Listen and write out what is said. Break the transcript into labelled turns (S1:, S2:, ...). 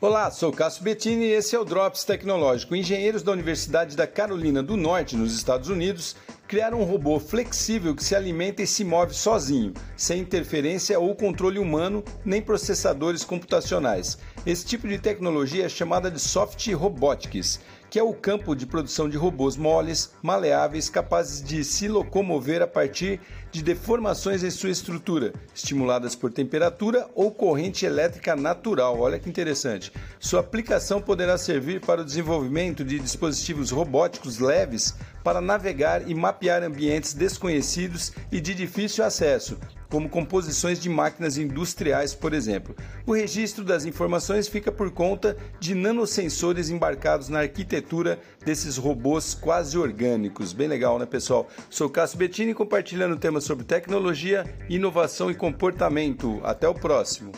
S1: Olá, sou Cássio Bettini e esse é o Drops Tecnológico. Engenheiros da Universidade da Carolina do Norte, nos Estados Unidos, criaram um robô flexível que se alimenta e se move sozinho, sem interferência ou controle humano nem processadores computacionais. Esse tipo de tecnologia é chamada de soft robotics, que é o campo de produção de robôs moles, maleáveis, capazes de se locomover a partir de deformações em sua estrutura, estimuladas por temperatura ou corrente elétrica natural. Olha que interessante. Sua aplicação poderá servir para o desenvolvimento de dispositivos robóticos leves para navegar e mapear ambientes desconhecidos e de difícil acesso, como composições de máquinas industriais, por exemplo. O registro das informações fica por conta de nanosensores embarcados na arquitetura desses robôs quase orgânicos. Bem legal, né, pessoal? Sou Cássio Bettini compartilhando temas sobre tecnologia, inovação e comportamento. Até o próximo.